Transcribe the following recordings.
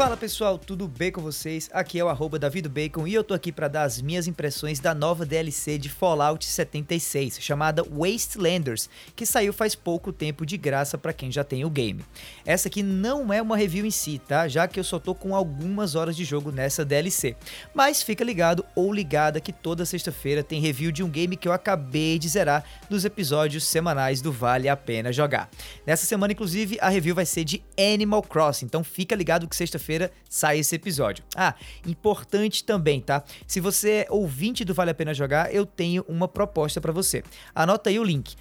Fala pessoal, tudo bem com vocês? Aqui é o arroba Bacon e eu tô aqui para dar as minhas impressões da nova DLC de Fallout 76, chamada Wastelanders, que saiu faz pouco tempo de graça para quem já tem o game. Essa aqui não é uma review em si, tá? Já que eu só tô com algumas horas de jogo nessa DLC. Mas fica ligado ou ligada que toda sexta-feira tem review de um game que eu acabei de zerar nos episódios semanais do Vale a Pena Jogar. Nessa semana, inclusive, a review vai ser de Animal Crossing, então fica ligado que sexta-feira sexta-feira sai esse episódio. Ah, importante também, tá? Se você é ouvinte do Vale a Pena Jogar, eu tenho uma proposta para você. Anota aí o link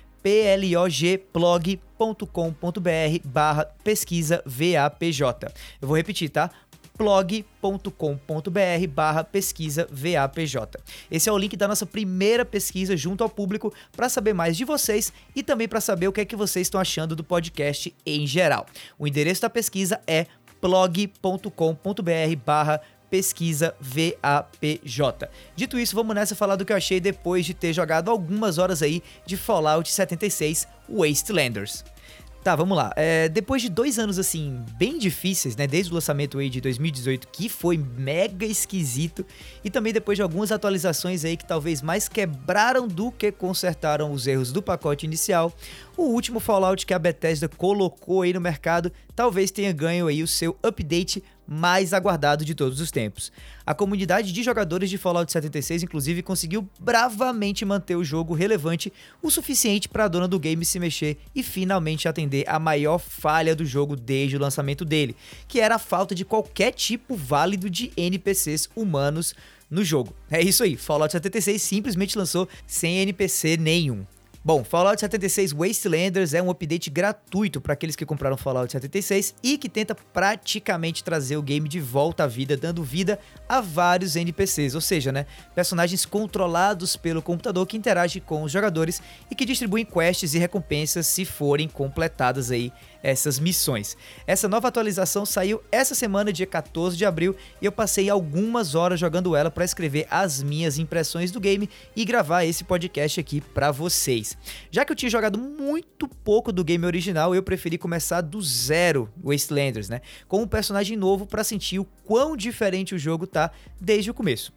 plogblog.com.br barra pesquisa VAPJ. Eu vou repetir, tá? blog.com.br barra pesquisa VAPJ. Esse é o link da nossa primeira pesquisa junto ao público para saber mais de vocês e também para saber o que é que vocês estão achando do podcast em geral. O endereço da pesquisa é blog.com.br barra pesquisa VAPJ. Dito isso, vamos nessa falar do que eu achei depois de ter jogado algumas horas aí de Fallout 76 Wastelanders. Tá, vamos lá. É, depois de dois anos, assim, bem difíceis, né? Desde o lançamento aí de 2018, que foi mega esquisito, e também depois de algumas atualizações aí que talvez mais quebraram do que consertaram os erros do pacote inicial, o último Fallout que a Bethesda colocou aí no mercado talvez tenha ganho aí o seu update mais aguardado de todos os tempos. A comunidade de jogadores de Fallout 76, inclusive, conseguiu bravamente manter o jogo relevante o suficiente para a dona do game se mexer e finalmente atender a maior falha do jogo desde o lançamento dele, que era a falta de qualquer tipo válido de NPCs humanos no jogo. É isso aí, Fallout 76 simplesmente lançou sem NPC nenhum. Bom, Fallout 76 Wastelanders é um update gratuito para aqueles que compraram Fallout 76 e que tenta praticamente trazer o game de volta à vida, dando vida a vários NPCs, ou seja, né, personagens controlados pelo computador que interagem com os jogadores e que distribuem quests e recompensas se forem completadas aí essas missões. Essa nova atualização saiu essa semana, dia 14 de abril, e eu passei algumas horas jogando ela para escrever as minhas impressões do game e gravar esse podcast aqui para vocês. Já que eu tinha jogado muito pouco do game original, eu preferi começar do zero Wastelanders, né? Com um personagem novo para sentir o quão diferente o jogo tá desde o começo.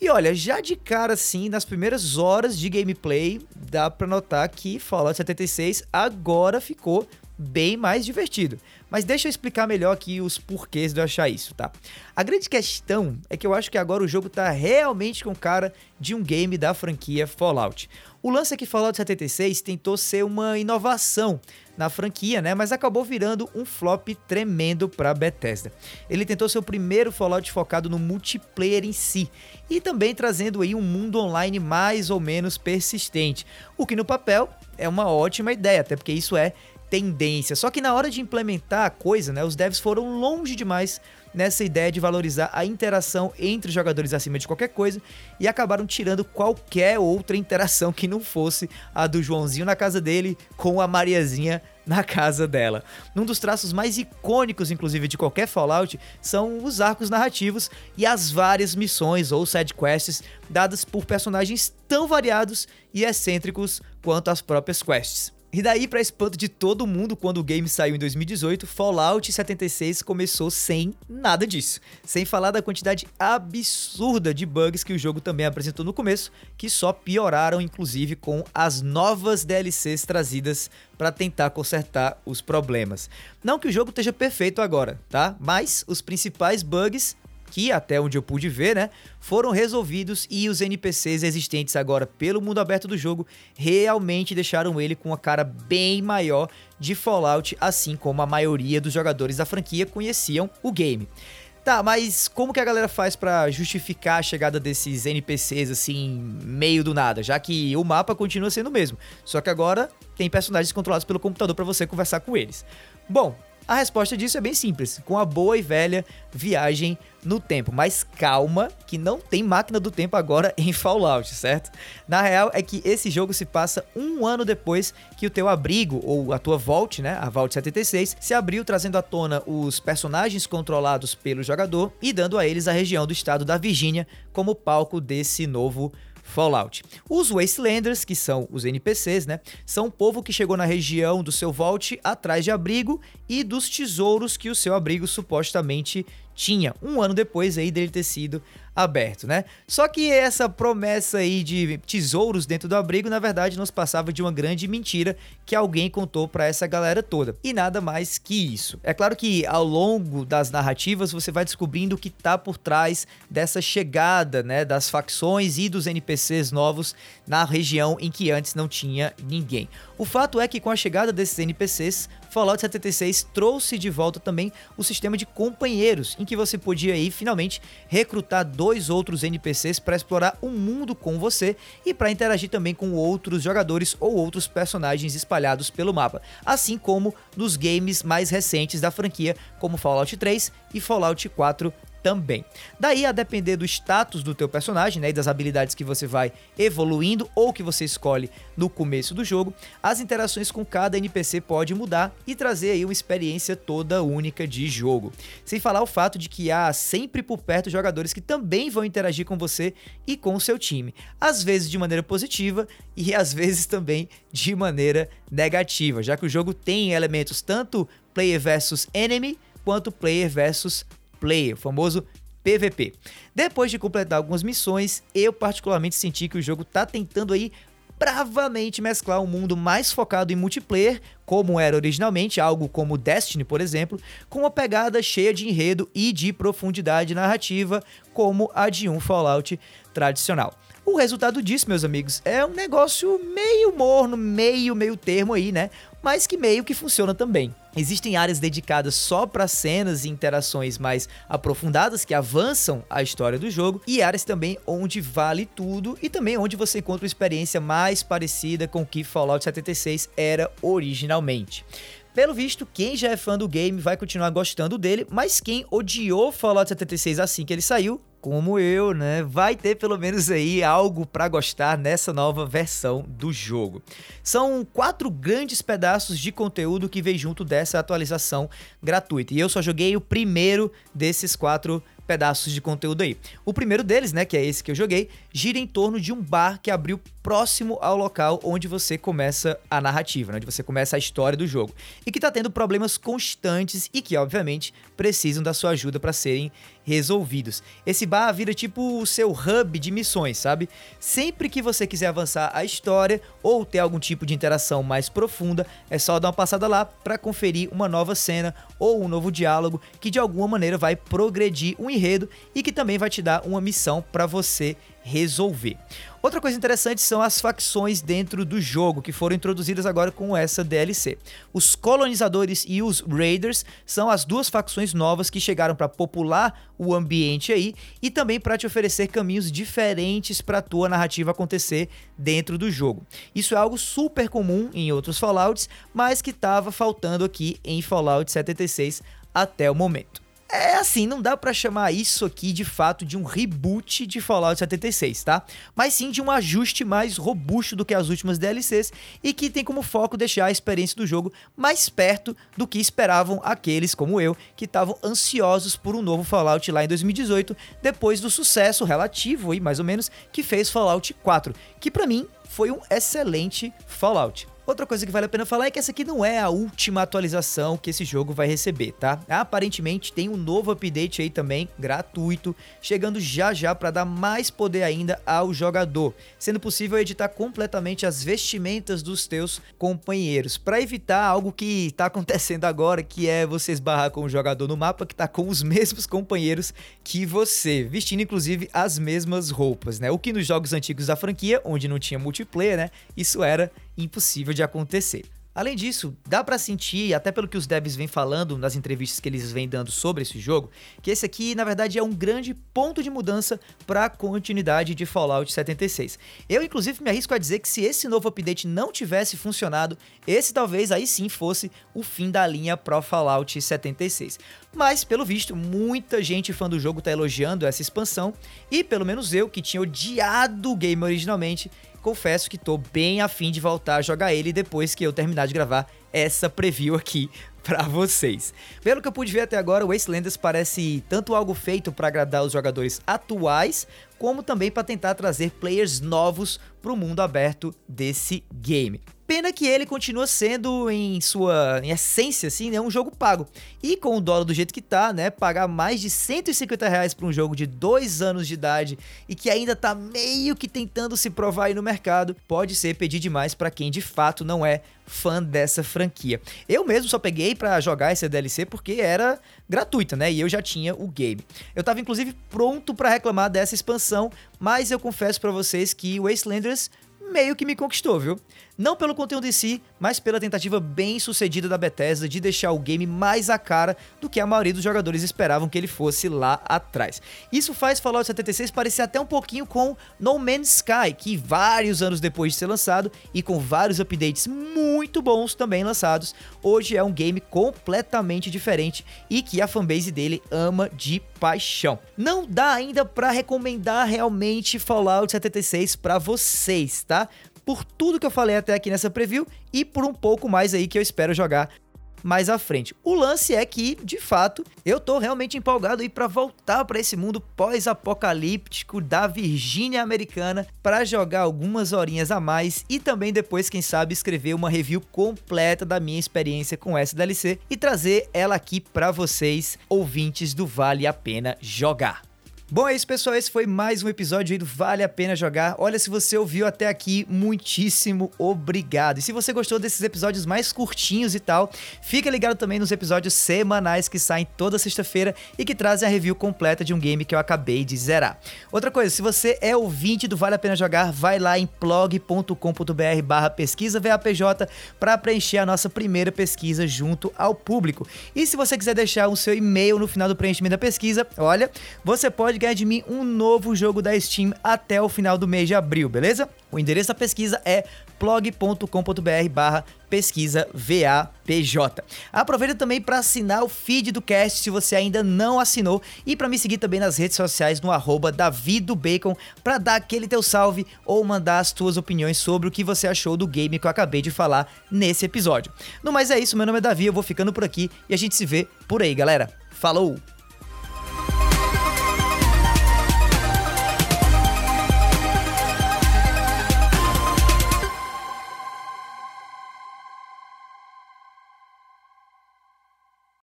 E olha, já de cara assim, nas primeiras horas de gameplay, dá para notar que Fallout 76 agora ficou bem mais divertido. Mas deixa eu explicar melhor aqui os porquês de eu achar isso, tá? A grande questão é que eu acho que agora o jogo tá realmente com cara de um game da franquia Fallout. O lance é que Fallout 76 tentou ser uma inovação na franquia, né? Mas acabou virando um flop tremendo para Bethesda. Ele tentou ser o primeiro Fallout focado no multiplayer em si e também trazendo aí um mundo online mais ou menos persistente, o que no papel é uma ótima ideia, até porque isso é tendência. Só que na hora de implementar a coisa, né, os devs foram longe demais nessa ideia de valorizar a interação entre os jogadores acima de qualquer coisa e acabaram tirando qualquer outra interação que não fosse a do Joãozinho na casa dele com a Mariazinha na casa dela. Um dos traços mais icônicos, inclusive, de qualquer Fallout são os arcos narrativos e as várias missões ou side quests dadas por personagens tão variados e excêntricos quanto as próprias quests. E daí, para espanto de todo mundo, quando o game saiu em 2018, Fallout 76 começou sem nada disso. Sem falar da quantidade absurda de bugs que o jogo também apresentou no começo, que só pioraram inclusive com as novas DLCs trazidas para tentar consertar os problemas. Não que o jogo esteja perfeito agora, tá? Mas os principais bugs que até onde eu pude ver, né, foram resolvidos e os NPCs existentes agora pelo mundo aberto do jogo realmente deixaram ele com uma cara bem maior de Fallout, assim como a maioria dos jogadores da franquia conheciam o game. Tá, mas como que a galera faz para justificar a chegada desses NPCs assim, meio do nada, já que o mapa continua sendo o mesmo, só que agora tem personagens controlados pelo computador para você conversar com eles. Bom, a resposta disso é bem simples, com a boa e velha viagem no tempo. Mas calma, que não tem máquina do tempo agora em Fallout, certo? Na real é que esse jogo se passa um ano depois que o teu abrigo, ou a tua Vault, né, a Vault 76, se abriu trazendo à tona os personagens controlados pelo jogador e dando a eles a região do estado da Virgínia como palco desse novo Fallout. Os Wastelanders, que são os NPCs, né, são um povo que chegou na região do seu Vault atrás de abrigo e dos tesouros que o seu abrigo supostamente tinha, um ano depois aí dele ter sido aberto, né? Só que essa promessa aí de tesouros dentro do abrigo, na verdade, nos passava de uma grande mentira que alguém contou para essa galera toda. E nada mais que isso. É claro que ao longo das narrativas você vai descobrindo o que tá por trás dessa chegada, né, das facções e dos NPCs novos na região em que antes não tinha ninguém. O fato é que com a chegada desses NPCs, Fallout 76 trouxe de volta também o sistema de companheiros, em que você podia aí finalmente recrutar dois outros NPCs para explorar o mundo com você e para interagir também com outros jogadores ou outros personagens espalhados pelo mapa, assim como nos games mais recentes da franquia, como Fallout 3 e Fallout 4 também. Daí, a depender do status do teu personagem, né, e das habilidades que você vai evoluindo ou que você escolhe no começo do jogo, as interações com cada NPC pode mudar e trazer aí uma experiência toda única de jogo. Sem falar o fato de que há sempre por perto jogadores que também vão interagir com você e com o seu time, às vezes de maneira positiva e às vezes também de maneira negativa, já que o jogo tem elementos tanto player versus enemy quanto player versus player, o famoso PVP. Depois de completar algumas missões, eu particularmente senti que o jogo tá tentando aí bravamente mesclar um mundo mais focado em multiplayer, como era originalmente, algo como Destiny, por exemplo, com uma pegada cheia de enredo e de profundidade narrativa, como a de um Fallout tradicional. O resultado disso, meus amigos, é um negócio meio morno, meio meio termo aí, né? Mas que meio que funciona também. Existem áreas dedicadas só para cenas e interações mais aprofundadas que avançam a história do jogo e áreas também onde vale tudo e também onde você encontra uma experiência mais parecida com o que Fallout 76 era originalmente. Pelo visto, quem já é fã do game vai continuar gostando dele, mas quem odiou Fallout 76 assim que ele saiu como eu, né, vai ter pelo menos aí algo para gostar nessa nova versão do jogo. São quatro grandes pedaços de conteúdo que vem junto dessa atualização gratuita. E eu só joguei o primeiro desses quatro pedaços de conteúdo aí. O primeiro deles, né, que é esse que eu joguei, gira em torno de um bar que abriu próximo ao local onde você começa a narrativa, né, onde você começa a história do jogo, e que tá tendo problemas constantes e que, obviamente, precisam da sua ajuda para serem resolvidos. Esse bar vira tipo o seu hub de missões, sabe? Sempre que você quiser avançar a história ou ter algum tipo de interação mais profunda, é só dar uma passada lá para conferir uma nova cena ou um novo diálogo que de alguma maneira vai progredir um enredo e que também vai te dar uma missão para você resolver. Outra coisa interessante são as facções dentro do jogo, que foram introduzidas agora com essa DLC. Os colonizadores e os raiders são as duas facções novas que chegaram para popular o ambiente aí e também para te oferecer caminhos diferentes para a tua narrativa acontecer dentro do jogo. Isso é algo super comum em outros Fallouts, mas que estava faltando aqui em Fallout 76 até o momento. É assim, não dá para chamar isso aqui de fato de um reboot de Fallout 76, tá? Mas sim de um ajuste mais robusto do que as últimas DLCs e que tem como foco deixar a experiência do jogo mais perto do que esperavam aqueles como eu, que estavam ansiosos por um novo Fallout lá em 2018, depois do sucesso relativo aí mais ou menos que fez Fallout 4, que para mim foi um excelente Fallout. Outra coisa que vale a pena falar é que essa aqui não é a última atualização que esse jogo vai receber, tá? Aparentemente tem um novo update aí também, gratuito, chegando já já para dar mais poder ainda ao jogador, sendo possível editar completamente as vestimentas dos teus companheiros, para evitar algo que tá acontecendo agora, que é você esbarrar com o jogador no mapa que tá com os mesmos companheiros que você, vestindo inclusive as mesmas roupas, né? O que nos jogos antigos da franquia, onde não tinha multiplayer, né? Isso era impossível de acontecer. Além disso, dá para sentir, até pelo que os devs vêm falando nas entrevistas que eles vêm dando sobre esse jogo, que esse aqui, na verdade, é um grande ponto de mudança para a continuidade de Fallout 76. Eu, inclusive, me arrisco a dizer que se esse novo update não tivesse funcionado, esse talvez aí sim fosse o fim da linha pro Fallout 76. Mas, pelo visto, muita gente fã do jogo tá elogiando essa expansão, e pelo menos eu, que tinha odiado o game originalmente, confesso que tô bem afim de voltar a jogar ele depois que eu terminar de gravar essa preview aqui para vocês. Pelo que eu pude ver até agora, o Wastelanders parece tanto algo feito para agradar os jogadores atuais, como também para tentar trazer players novos para o mundo aberto desse game. Pena que ele continua sendo, em sua em essência, assim, né, um jogo pago. E com o dólar do jeito que tá, né, pagar mais de 150 reais pra um jogo de dois anos de idade e que ainda tá meio que tentando se provar aí no mercado, pode ser pedir demais para quem de fato não é fã dessa franquia. Eu mesmo só peguei para jogar essa DLC porque era gratuita, né? E eu já tinha o game. Eu tava inclusive pronto para reclamar dessa expansão, mas eu confesso para vocês que Wastelanders meio que me conquistou, viu? Não pelo conteúdo em si, mas pela tentativa bem sucedida da Bethesda de deixar o game mais a cara do que a maioria dos jogadores esperavam que ele fosse lá atrás. Isso faz Fallout 76 parecer até um pouquinho com No Man's Sky, que vários anos depois de ser lançado e com vários updates muito bons também lançados, hoje é um game completamente diferente e que a fanbase dele ama de paixão. Não dá ainda para recomendar realmente Fallout 76 para vocês, tá? por tudo que eu falei até aqui nessa preview e por um pouco mais aí que eu espero jogar mais à frente. O lance é que, de fato, eu tô realmente empolgado aí para voltar para esse mundo pós-apocalíptico da Virgínia americana para jogar algumas horinhas a mais e também depois, quem sabe, escrever uma review completa da minha experiência com essa DLC e trazer ela aqui para vocês, ouvintes do Vale a Pena Jogar. Bom, é isso, pessoal. Esse foi mais um episódio aí do Vale a Pena Jogar. Olha, se você ouviu até aqui, muitíssimo obrigado. E se você gostou desses episódios mais curtinhos e tal, fica ligado também nos episódios semanais que saem toda sexta-feira e que trazem a review completa de um game que eu acabei de zerar. Outra coisa, se você é ouvinte do Vale a Pena Jogar, vai lá em plog.com.br barra pesquisa VAPJ para preencher a nossa primeira pesquisa junto ao público. E se você quiser deixar o seu e-mail no final do preenchimento da pesquisa, olha, você pode pode de mim um novo jogo da Steam até o final do mês de abril, beleza? O endereço da pesquisa é blog.com.br barra pesquisa VAPJ. Aproveita também para assinar o feed do cast se você ainda não assinou e para me seguir também nas redes sociais no arroba davidobacon para dar aquele teu salve ou mandar as tuas opiniões sobre o que você achou do game que eu acabei de falar nesse episódio. No mais é isso, meu nome é Davi, eu vou ficando por aqui e a gente se vê por aí, galera. Falou!